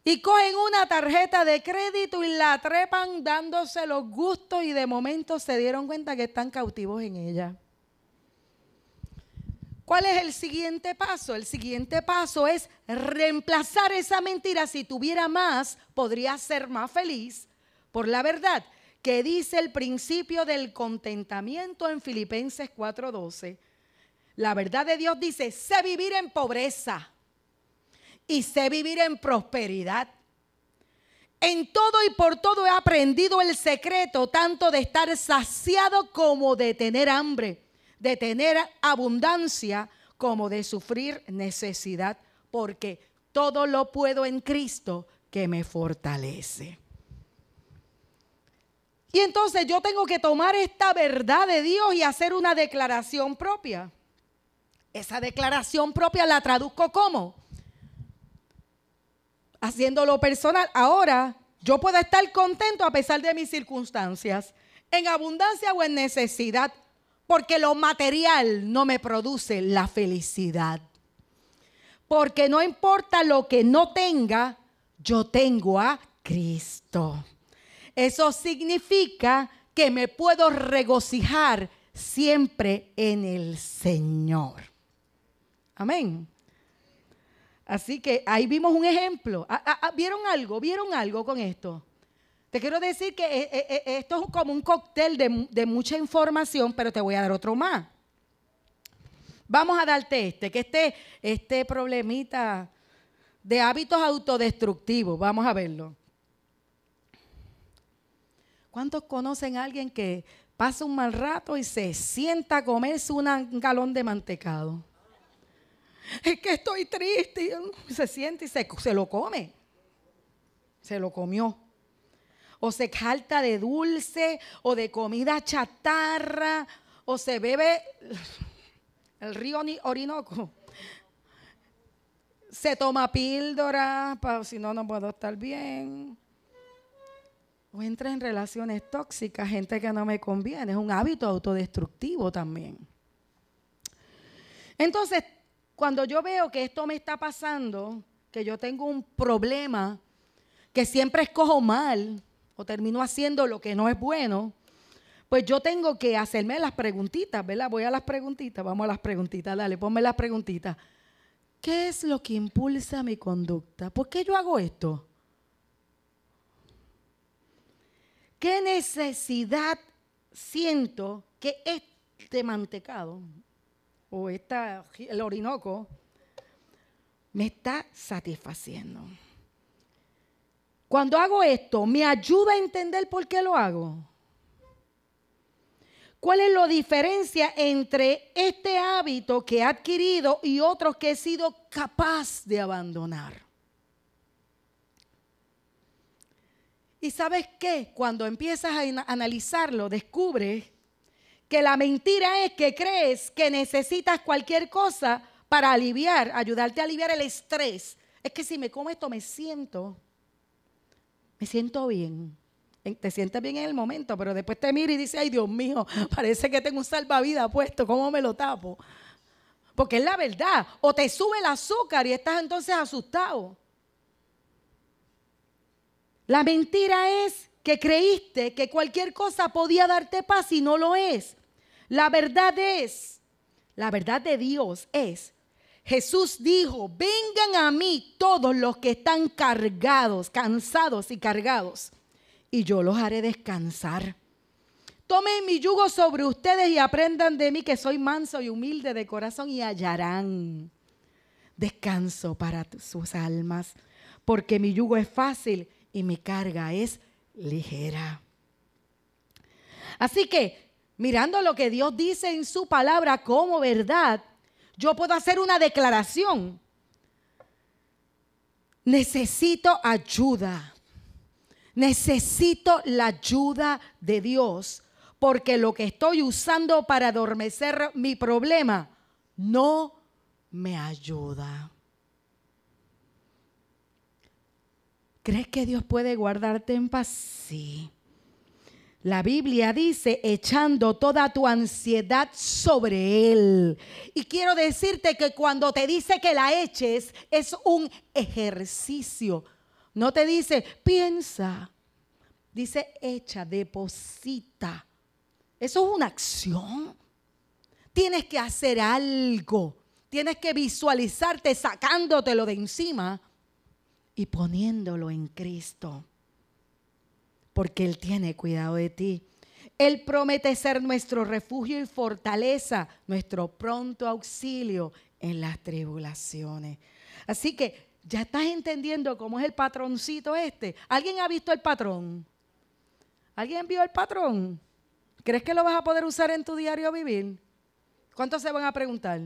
Y cogen una tarjeta de crédito y la trepan dándose los gustos y de momento se dieron cuenta que están cautivos en ella. ¿Cuál es el siguiente paso? El siguiente paso es reemplazar esa mentira. Si tuviera más, podría ser más feliz por la verdad que dice el principio del contentamiento en Filipenses 4:12. La verdad de Dios dice, sé vivir en pobreza y sé vivir en prosperidad. En todo y por todo he aprendido el secreto tanto de estar saciado como de tener hambre de tener abundancia como de sufrir necesidad, porque todo lo puedo en Cristo que me fortalece. Y entonces yo tengo que tomar esta verdad de Dios y hacer una declaración propia. Esa declaración propia la traduzco como haciéndolo personal. Ahora yo puedo estar contento a pesar de mis circunstancias, en abundancia o en necesidad. Porque lo material no me produce la felicidad. Porque no importa lo que no tenga, yo tengo a Cristo. Eso significa que me puedo regocijar siempre en el Señor. Amén. Así que ahí vimos un ejemplo. Ah, ah, ah, ¿Vieron algo? ¿Vieron algo con esto? Te quiero decir que eh, eh, eh, esto es como un cóctel de, mucha información, pero te voy a dar otro más. Vamos a darte este, que este, este problemita de hábitos autodestructivos, vamos a verlo. ¿Cuántos conocen a alguien que pasa un mal rato y se sienta a comerse un galón de mantecado? Es que estoy triste. Se siente y se, se lo come. Se lo comió o se jalta de dulce o de comida chatarra o se bebe el río Orinoco. Se toma píldora, para si no, no puedo estar bien. O entra en relaciones tóxicas, gente que no me conviene. Es un hábito autodestructivo también. Entonces, cuando yo veo que esto me está pasando, que yo tengo un problema, que siempre escojo mal, o termino haciendo lo que no es bueno, pues yo tengo que hacerme las preguntitas, ¿verdad? Voy a las preguntitas, vamos a las preguntitas, dale, ponme las preguntitas. ¿Qué es lo que impulsa mi conducta? ¿Por qué yo hago esto? ¿Qué necesidad siento que este mantecado o esta, el orinoco me está satisfaciendo? Cuando hago esto, ¿me ayuda a entender por qué lo hago? ¿Cuál es la diferencia entre este hábito que he adquirido y otros que he sido capaz de abandonar? Y sabes qué? Cuando empiezas a analizarlo, descubres que la mentira es que crees que necesitas cualquier cosa para aliviar, ayudarte a aliviar el estrés. Es que si me como esto me siento, me siento bien. Te sientes bien en el momento, pero después te mira y dice, ay Dios mío, parece que tengo un salvavidas puesto, ¿cómo me lo tapo? Porque es la verdad. O te sube el azúcar y estás entonces asustado. La mentira es que creíste que cualquier cosa podía darte paz y no lo es. La verdad es, la verdad de Dios es, Jesús dijo, vengan a mí todos los que están cargados, cansados y cargados, y yo los haré descansar. Tomen mi yugo sobre ustedes y aprendan de mí que soy manso y humilde de corazón y hallarán descanso para sus almas, porque mi yugo es fácil y mi carga es ligera. Así que, mirando lo que Dios dice en su palabra como verdad, yo puedo hacer una declaración. Necesito ayuda. Necesito la ayuda de Dios porque lo que estoy usando para adormecer mi problema no me ayuda. ¿Crees que Dios puede guardarte en paz? Sí. La Biblia dice, echando toda tu ansiedad sobre Él. Y quiero decirte que cuando te dice que la eches, es un ejercicio. No te dice, piensa. Dice, echa, deposita. Eso es una acción. Tienes que hacer algo. Tienes que visualizarte sacándotelo de encima y poniéndolo en Cristo. Porque Él tiene cuidado de ti. Él promete ser nuestro refugio y fortaleza, nuestro pronto auxilio en las tribulaciones. Así que ya estás entendiendo cómo es el patroncito este. ¿Alguien ha visto el patrón? ¿Alguien vio el patrón? ¿Crees que lo vas a poder usar en tu diario vivir? ¿Cuántos se van a preguntar?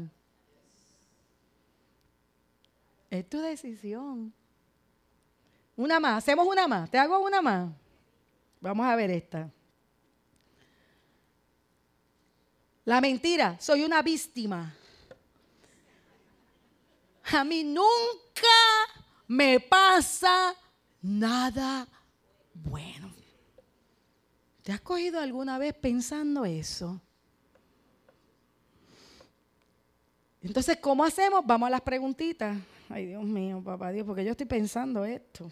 Es tu decisión. Una más, hacemos una más. Te hago una más. Vamos a ver esta. La mentira, soy una víctima. A mí nunca me pasa nada bueno. ¿Te has cogido alguna vez pensando eso? Entonces, ¿cómo hacemos? Vamos a las preguntitas. Ay, Dios mío, papá Dios, porque yo estoy pensando esto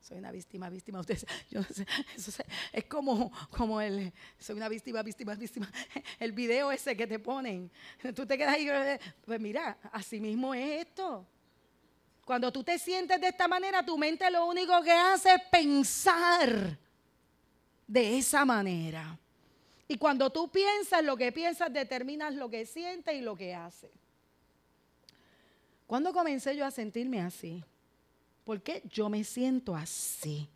soy una víctima, víctima. Ustedes, [LAUGHS] yo, eso es como, como el, soy una víctima, víctima, víctima. [LAUGHS] El video ese que te ponen. Tú te quedas ahí, pues mira, así mismo es esto. Cuando tú te sientes de esta manera, tu mente lo único que hace es pensar de esa manera. Y cuando tú piensas, lo que piensas determinas lo que sientes y lo que haces. ¿Cuándo comencé yo a sentirme así? ¿Por qué yo me siento así?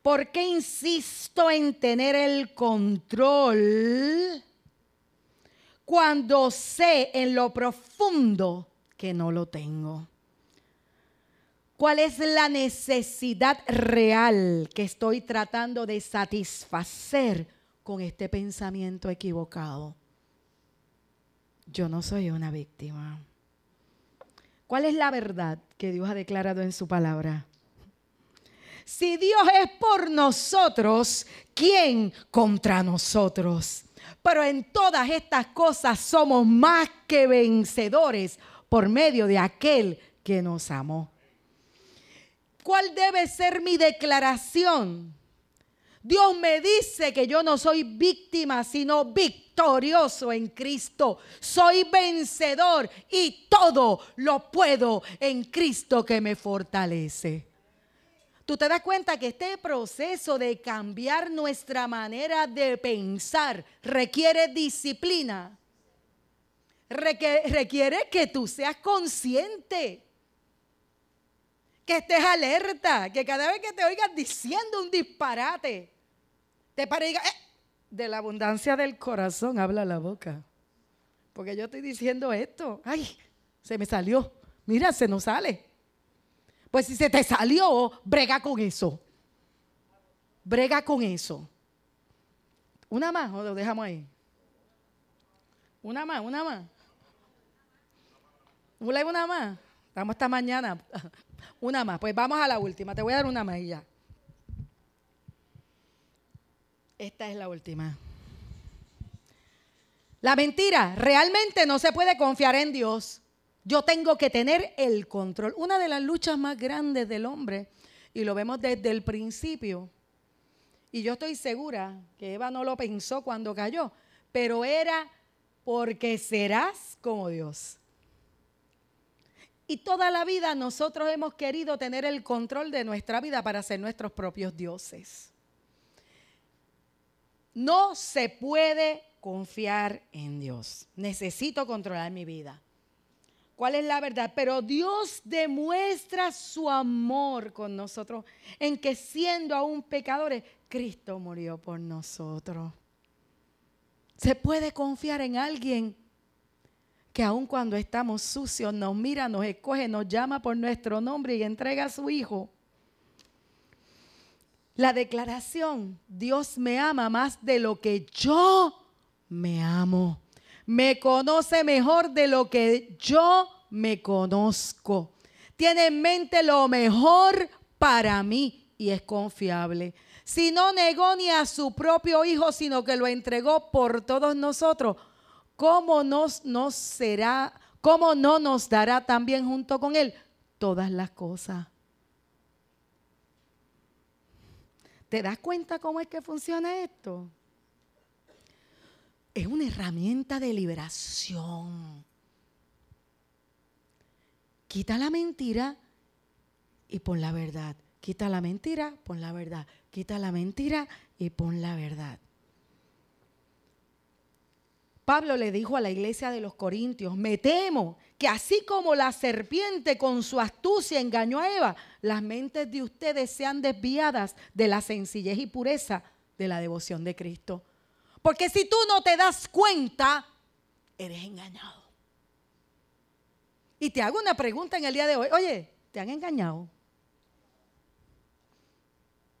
¿Por qué insisto en tener el control cuando sé en lo profundo que no lo tengo? ¿Cuál es la necesidad real que estoy tratando de satisfacer con este pensamiento equivocado? Yo no soy una víctima. ¿Cuál es la verdad que Dios ha declarado en su palabra? Si Dios es por nosotros, ¿quién contra nosotros? Pero en todas estas cosas somos más que vencedores por medio de aquel que nos amó. ¿Cuál debe ser mi declaración? Dios me dice que yo no soy víctima, sino victorioso en Cristo. Soy vencedor y todo lo puedo en Cristo que me fortalece. Tú te das cuenta que este proceso de cambiar nuestra manera de pensar requiere disciplina. Requiere que tú seas consciente que estés alerta, que cada vez que te oigas diciendo un disparate, te pare y diga, eh, de la abundancia del corazón habla la boca. Porque yo estoy diciendo esto, ay, se me salió, mira, se nos sale. Pues si se te salió, brega con eso. Brega con eso. Una más o lo dejamos ahí. Una más, una más. Una, más. Estamos esta mañana. [LAUGHS] Una más. Pues vamos a la última. Te voy a dar una más y ya. Esta es la última. La mentira. Realmente no se puede confiar en Dios. Yo tengo que tener el control. Una de las luchas más grandes del hombre, y lo vemos desde el principio, y yo estoy segura que Eva no lo pensó cuando cayó, pero era porque serás como Dios. Y toda la vida nosotros hemos querido tener el control de nuestra vida para ser nuestros propios dioses. No se puede confiar en Dios. Necesito controlar mi vida. ¿Cuál es la verdad? Pero Dios demuestra su amor con nosotros en que siendo aún pecadores, Cristo murió por nosotros. Se puede confiar en alguien que aun cuando estamos sucios nos mira, nos escoge, nos llama por nuestro nombre y entrega a su Hijo. La declaración, Dios me ama más de lo que yo me amo. Me conoce mejor de lo que yo me conozco. Tiene en mente lo mejor para mí y es confiable. Si no negó ni a su propio Hijo, sino que lo entregó por todos nosotros, ¿cómo cómo no nos dará también junto con Él todas las cosas? ¿Te das cuenta cómo es que funciona esto? Es una herramienta de liberación. Quita la mentira y pon la verdad. Quita la mentira, pon la verdad. Quita la mentira y pon la verdad. Pablo le dijo a la iglesia de los Corintios, me temo que así como la serpiente con su astucia engañó a Eva, las mentes de ustedes sean desviadas de la sencillez y pureza de la devoción de Cristo. Porque si tú no te das cuenta, eres engañado. Y te hago una pregunta en el día de hoy. Oye, ¿te han engañado?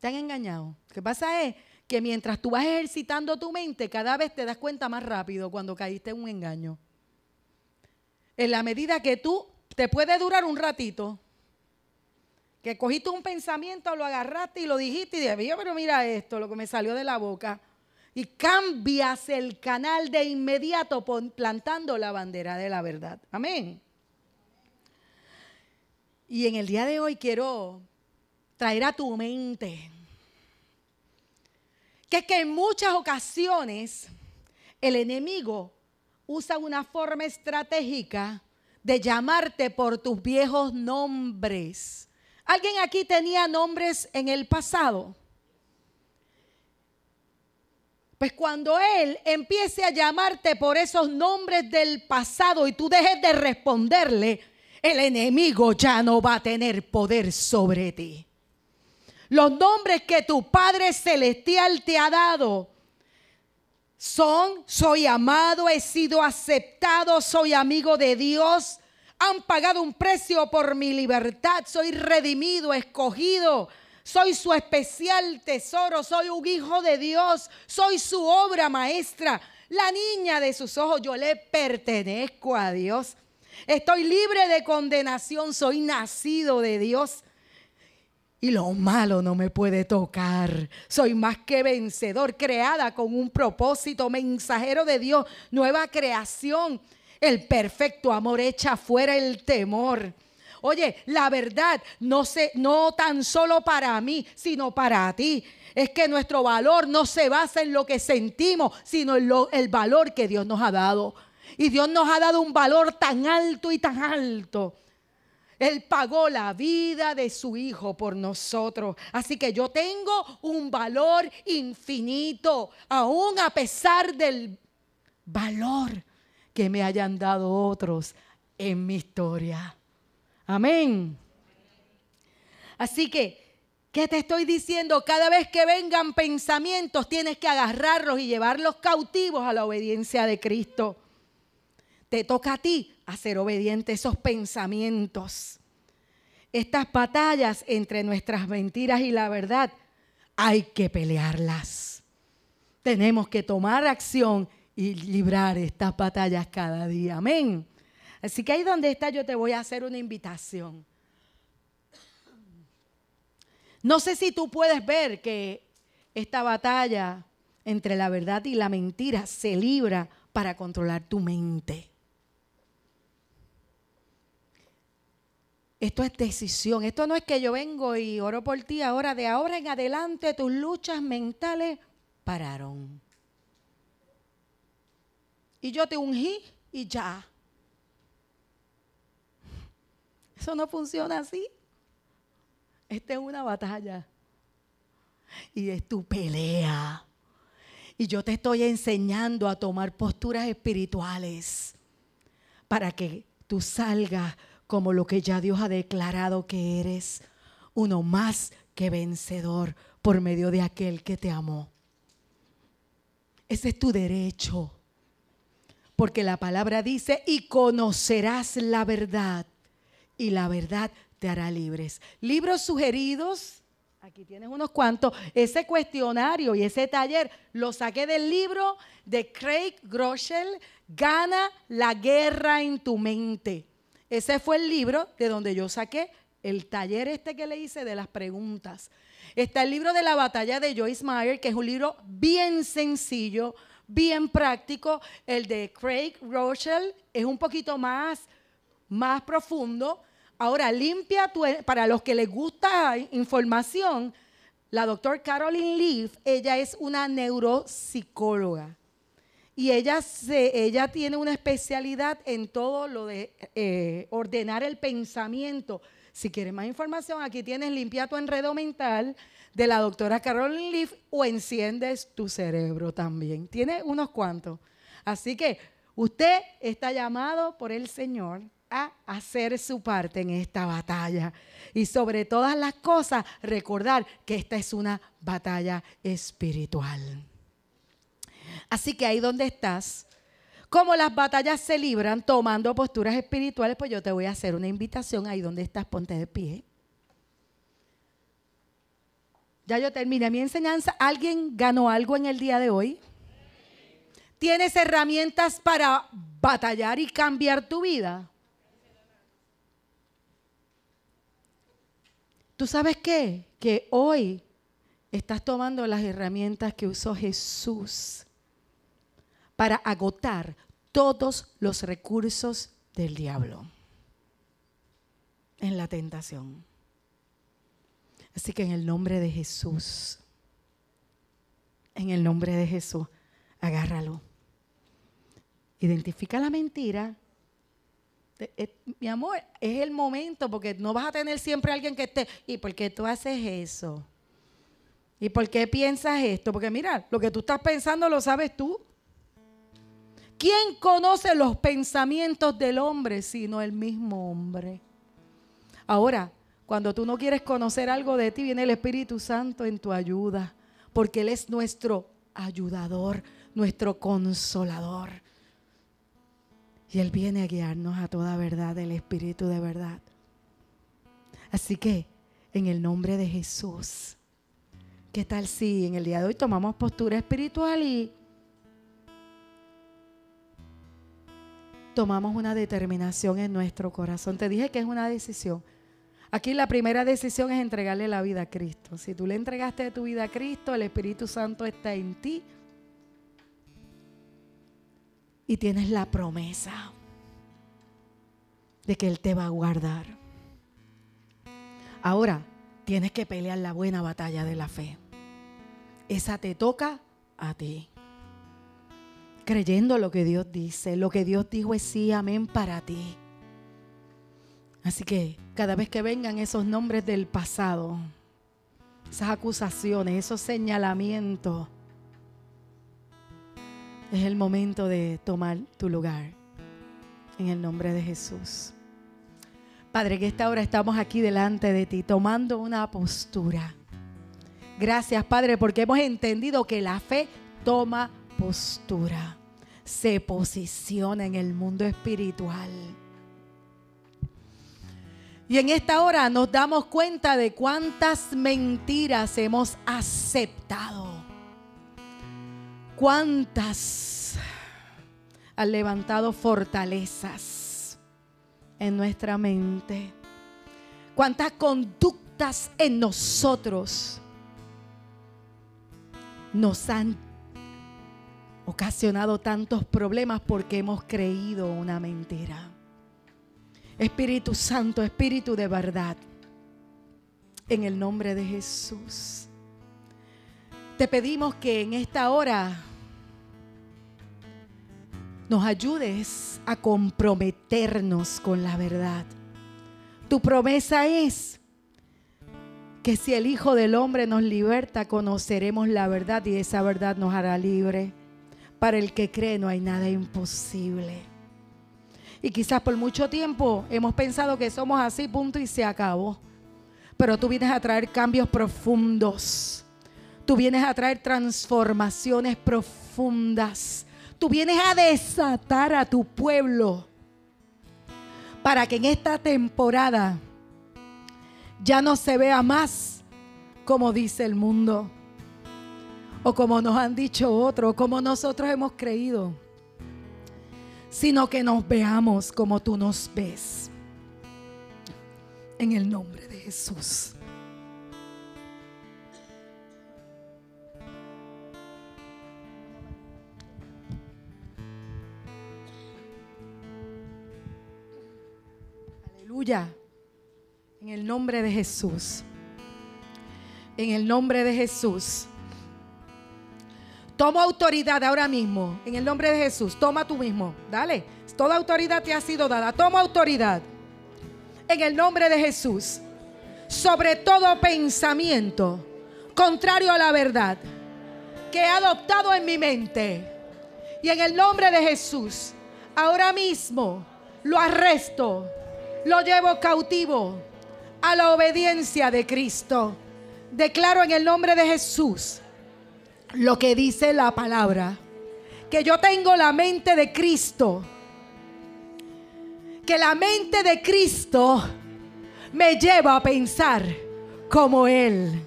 ¿Te han engañado? Que pasa es que mientras tú vas ejercitando tu mente, cada vez te das cuenta más rápido cuando caíste en un engaño. En la medida que tú te puede durar un ratito, que cogiste un pensamiento, lo agarraste y lo dijiste y dije, pero mira esto, lo que me salió de la boca. Y cambias el canal de inmediato plantando la bandera de la verdad. Amén. Y en el día de hoy quiero traer a tu mente que es que en muchas ocasiones el enemigo usa una forma estratégica de llamarte por tus viejos nombres. ¿Alguien aquí tenía nombres en el pasado? Pues cuando Él empiece a llamarte por esos nombres del pasado y tú dejes de responderle, el enemigo ya no va a tener poder sobre ti. Los nombres que tu Padre Celestial te ha dado son, soy amado, he sido aceptado, soy amigo de Dios, han pagado un precio por mi libertad, soy redimido, escogido, soy su especial tesoro, soy un hijo de Dios, soy su obra maestra, la niña de sus ojos, yo le pertenezco a Dios. Estoy libre de condenación, soy nacido de Dios y lo malo no me puede tocar. Soy más que vencedor, creada con un propósito, mensajero de Dios, nueva creación. El perfecto amor echa fuera el temor. Oye, la verdad no se, no tan solo para mí, sino para ti. Es que nuestro valor no se basa en lo que sentimos, sino en el valor que Dios nos ha dado. Y Dios nos ha dado un valor tan alto y tan alto él pagó la vida de su Hijo por nosotros. Así que yo tengo un valor infinito, aún a pesar del valor que me hayan dado otros en mi historia. Amén. Así que, ¿qué te estoy diciendo? Cada vez que vengan pensamientos, tienes que agarrarlos y llevarlos cautivos a la obediencia de Cristo. Te toca a ti hacer obediente esos pensamientos. Estas batallas entre nuestras mentiras y la verdad hay que pelearlas. Tenemos que tomar acción y librar estas batallas cada día. Amén. Así que ahí donde está yo te voy a hacer una invitación. No sé si tú puedes ver que esta batalla entre la verdad y la mentira se libra para controlar tu mente. Esto es decisión. Esto no es que yo vengo y oro por ti ahora. De ahora en adelante tus luchas mentales pararon. Y yo te ungí y ya. Eso no funciona así. Esta es una batalla. Y es tu pelea. Y yo te estoy enseñando a tomar posturas espirituales para que tú salgas como lo que ya Dios ha declarado que eres, uno más que vencedor por medio de aquel que te amó. Ese es tu derecho. Porque la palabra dice, y conocerás la verdad, y la verdad te hará libres. Libros sugeridos, aquí tienes unos cuantos. Ese cuestionario y ese taller lo saqué del libro de Craig Groeschel, Gana la guerra en tu mente. Ese fue el libro de donde yo saqué el taller este que le hice de las preguntas. Está el libro de la batalla de Joyce Meyer, que es un libro bien sencillo, bien práctico. El de Craig Rochelle es un poquito más, más profundo. Ahora, limpia tu, para los que les gusta información, la doctora Caroline Leaf, ella es una neuropsicóloga. Y ella, se, ella tiene una especialidad en todo lo de eh, ordenar el pensamiento. Si quieres más información, aquí tienes Limpia tu enredo mental de la doctora Carolyn Leaf o enciendes tu cerebro también. Tiene unos cuantos. Así que usted está llamado por el Señor a hacer su parte en esta batalla. Y sobre todas las cosas, recordar que esta es una batalla espiritual. Así que ahí donde estás, como las batallas se libran tomando posturas espirituales, pues yo te voy a hacer una invitación ahí donde estás, ponte de pie. Ya yo terminé mi enseñanza. ¿Alguien ganó algo en el día de hoy? ¿Tienes herramientas para batallar y cambiar tu vida? ¿Tú sabes qué? Que hoy estás tomando las herramientas que usó Jesús para agotar todos los recursos del diablo en la tentación. Así que en el nombre de Jesús, en el nombre de Jesús, agárralo. Identifica la mentira. Eh, mi amor, es el momento porque no vas a tener siempre alguien que esté. ¿Y por qué tú haces eso? ¿Y por qué piensas esto? Porque mira, lo que tú estás pensando lo sabes tú. ¿Quién conoce los pensamientos del hombre sino el mismo hombre? Ahora, cuando tú no quieres conocer algo de ti, viene el Espíritu Santo en tu ayuda, porque Él es nuestro ayudador, nuestro consolador. Y Él viene a guiarnos a toda verdad, el Espíritu de verdad. Así que, en el nombre de Jesús, ¿qué tal si en el día de hoy tomamos postura espiritual y tomamos una determinación en nuestro corazón. Te dije que es una decisión. Aquí la primera decisión es entregarle la vida a Cristo. Si tú le entregaste tu vida a Cristo, el Espíritu Santo está en ti. Y tienes la promesa de que Él te va a guardar. Ahora, tienes que pelear la buena batalla de la fe. Esa te toca a ti creyendo lo que Dios dice. Lo que Dios dijo es sí, amén para ti. Así que cada vez que vengan esos nombres del pasado, esas acusaciones, esos señalamientos, es el momento de tomar tu lugar en el nombre de Jesús. Padre, que esta hora estamos aquí delante de ti, tomando una postura. Gracias, Padre, porque hemos entendido que la fe toma postura, se posiciona en el mundo espiritual. Y en esta hora nos damos cuenta de cuántas mentiras hemos aceptado. Cuántas has levantado fortalezas en nuestra mente. Cuántas conductas en nosotros nos han ocasionado tantos problemas porque hemos creído una mentira. Espíritu Santo, Espíritu de verdad, en el nombre de Jesús, te pedimos que en esta hora nos ayudes a comprometernos con la verdad. Tu promesa es que si el Hijo del Hombre nos liberta, conoceremos la verdad y esa verdad nos hará libre. Para el que cree no hay nada imposible. Y quizás por mucho tiempo hemos pensado que somos así, punto y se acabó. Pero tú vienes a traer cambios profundos. Tú vienes a traer transformaciones profundas. Tú vienes a desatar a tu pueblo para que en esta temporada ya no se vea más como dice el mundo o como nos han dicho otros, como nosotros hemos creído, sino que nos veamos como tú nos ves. En el nombre de Jesús. Aleluya. En el nombre de Jesús. En el nombre de Jesús. Tomo autoridad ahora mismo. En el nombre de Jesús. Toma tú mismo. Dale. Toda autoridad te ha sido dada. Toma autoridad. En el nombre de Jesús. Sobre todo pensamiento contrario a la verdad que he adoptado en mi mente. Y en el nombre de Jesús. Ahora mismo lo arresto. Lo llevo cautivo a la obediencia de Cristo. Declaro en el nombre de Jesús lo que dice la palabra. Que yo tengo la mente de Cristo. Que la mente de Cristo me lleva a pensar como Él.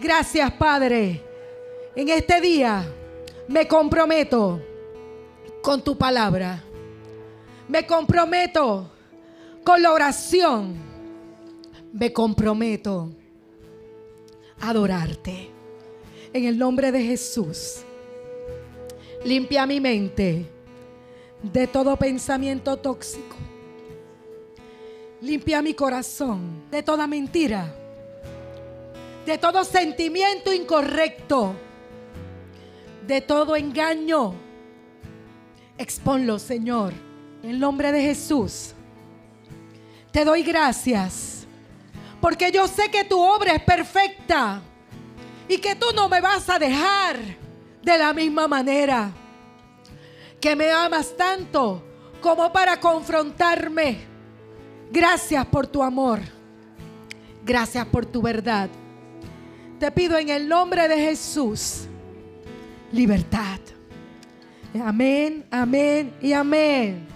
Gracias Padre. En este día me comprometo con tu palabra. Me comprometo con la oración. Me comprometo a adorarte en el nombre de Jesús. Limpia mi mente de todo pensamiento tóxico. Limpia mi corazón de toda mentira, de todo sentimiento incorrecto, de todo engaño. Exponlo, Señor, en el nombre de Jesús. Te doy gracias, porque yo sé que tu obra es perfecta y que tú no me vas a dejar de la misma manera. Que me amas tanto como para confrontarme. Gracias por tu amor. Gracias por tu verdad. Te pido en el nombre de Jesús libertad. Amén, amén y amén.